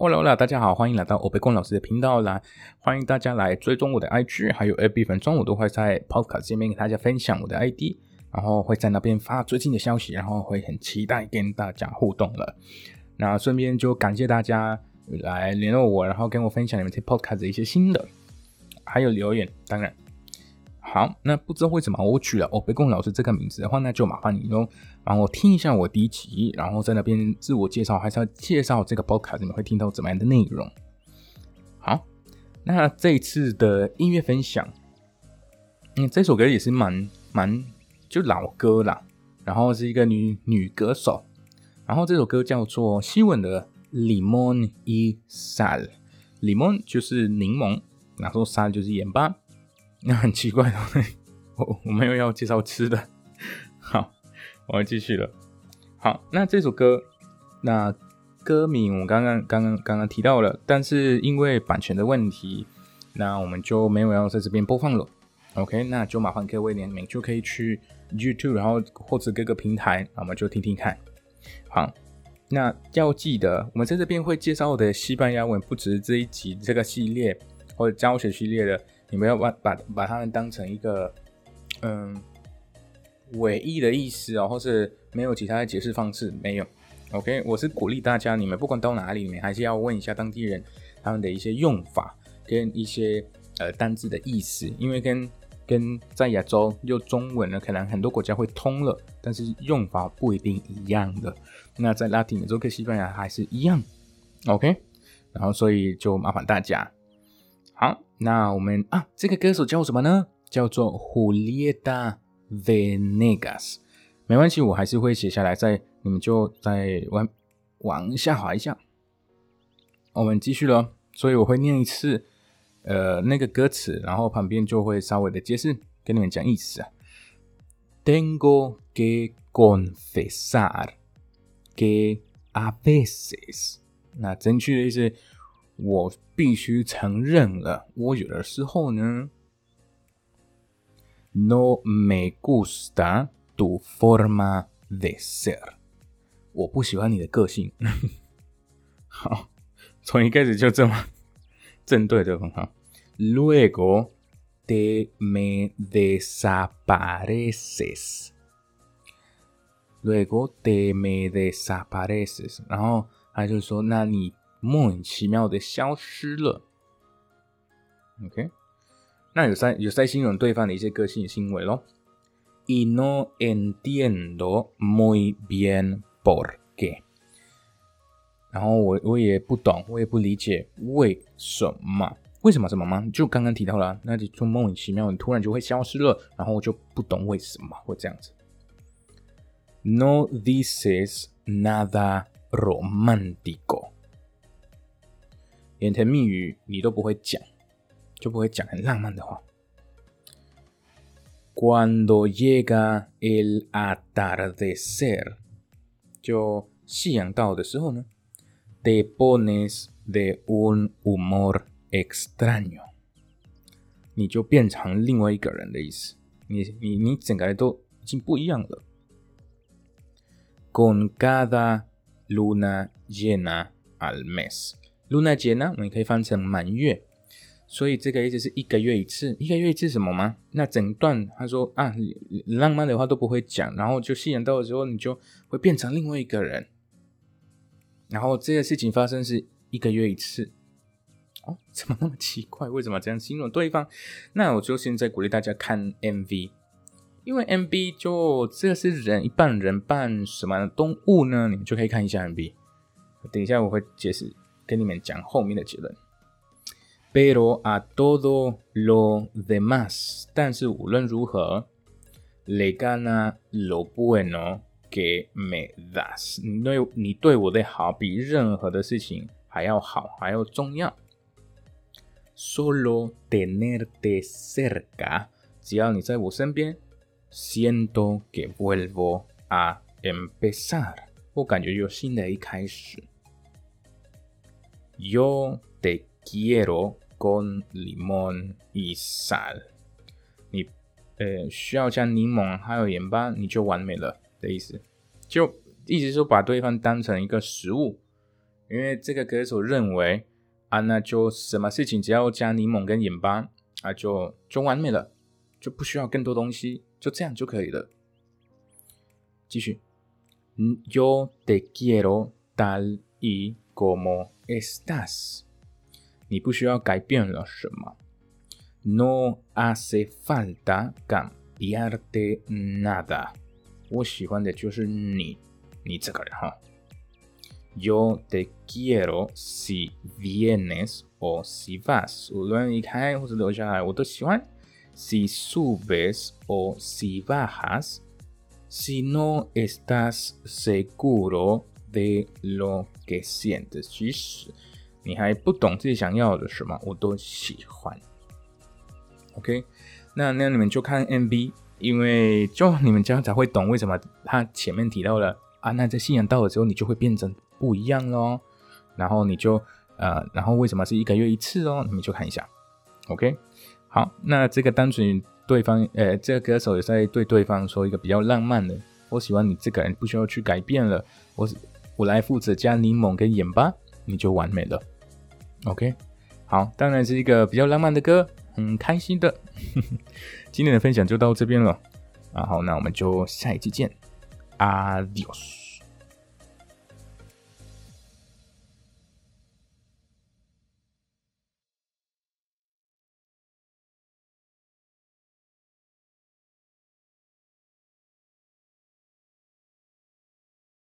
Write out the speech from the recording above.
Hola，大家好，欢迎来到欧贝光老师的频道啦！欢迎大家来追踪我的 IG，还有 FB 粉中，我都会在 Podcast 界面给大家分享我的 ID，然后会在那边发最近的消息，然后会很期待跟大家互动了。那顺便就感谢大家来联络我，然后跟我分享你们听 Podcast 的一些心得，还有留言，当然。好，那不知道为什么我取了欧贝贡老师这个名字的话，那就麻烦你喽，帮我听一下我第一集，然后在那边自我介绍，还是要介绍这个 podcast，你会听到怎么样的内容？好，那这一次的音乐分享，嗯，这首歌也是蛮蛮就老歌啦，然后是一个女女歌手，然后这首歌叫做西文的 limon y sal，limon 就是柠檬，然后 sal 就是盐巴。那很奇怪的，我我没有要介绍吃的。好，我要继续了。好，那这首歌，那歌名我刚刚刚刚刚刚提到了，但是因为版权的问题，那我们就没有要在这边播放了。OK，那就麻烦各位你们就可以去 YouTube，然后或者各个平台，那我们就听听看。好，那要记得，我们在这边会介绍的西班牙文，不只是这一集这个系列或者教学系列的。你们要把把把它们当成一个嗯尾翼的意思哦，或是没有其他的解释方式没有？OK，我是鼓励大家，你们不管到哪里，你们还是要问一下当地人他们的一些用法跟一些呃单字的意思，因为跟跟在亚洲用中文呢，可能很多国家会通了，但是用法不一定一样的。那在拉丁美洲跟西班牙还是一样，OK，然后所以就麻烦大家。好，那我们啊，这个歌手叫什么呢？叫做 Julieta Venegas。没关系，我还是会写下来，在你们就在往往下滑一下。我们继续了，所以我会念一次，呃，那个歌词，然后旁边就会稍微的解释，跟你们讲意思啊。Tengo que confesar que a veces，那正确的意思。我必须承认了，我有的时候呢，no me gusta tu forma de ser，我不喜欢你的个性。好，从一开始就这么正对的很好。Luego te me desapareces，luego te me desapareces，然后他就说，那你。莫名其妙的消失了。OK，那有在有在形容对方的一些个性行为咯。Y no entiendo muy bien por qué。然后我我也不懂，我也不理解为什么？为什么什么吗？就刚刚提到了，那就就莫名其妙，你突然就会消失了，然后我就不懂为什么会这样子。No dices nada romántico。言甜蜜语你都不会讲，就不会讲很浪漫的话。Cuando llega el atardecer，就夕阳到的时候呢，te pones de un humor extraño，你就变成另外一个人的意思。你你你整个人都已经不一样了。Con cada luna llena al mes。 露娜节呢，我们可以翻成满月，所以这个意思是一个月一次。一个月一次什么吗？那整段他说啊，浪漫的话都不会讲，然后就吸引到的时候，你就会变成另外一个人。然后这个事情发生是一个月一次。哦，怎么那么奇怪？为什么这样形容对方？那我就现在鼓励大家看 MV，因为 MV 就这是人一半人半什么动物呢？你们就可以看一下 MV。等一下我会解释。跟你们讲后面的结论。Pero a todo lo demás，但是无论如何，le gana lo bueno que me das，你对你对我的好比任何的事情还要好，还要重要。Solo tenerte cerca，只要你在我身边，siento que vuelvo a empezar，我感觉有新的一开始。 Yo te quiero con limón y sal。你呃需要加柠檬还有盐巴，你就完美了的意思。就意思说把对方当成一个食物，因为这个歌手认为啊，那就什么事情只要加柠檬跟盐巴啊，就就完美了，就不需要更多东西，就这样就可以了。继续，Yo te quiero tal y como estás. Ni No hace falta cambiarte nada. Yo te quiero si vienes o si vas. Si subes o si bajas. Si no estás seguro de lo que sientes，即使你还不懂自己想要的什么，我都喜欢。OK，那那你们就看 MV，因为就你们这样才会懂为什么他前面提到了啊，那在信仰到了之后，你就会变成不一样喽。然后你就呃，然后为什么是一个月一次哦？你们就看一下。OK，好，那这个单纯。对方，呃，这个歌手也在对对方说一个比较浪漫的，我喜欢你这个人，不需要去改变了，我我来负责加柠檬跟盐巴，你就完美了。OK，好，当然是一个比较浪漫的歌，很开心的。今天的分享就到这边了，然后，那我们就下一期见，Adios。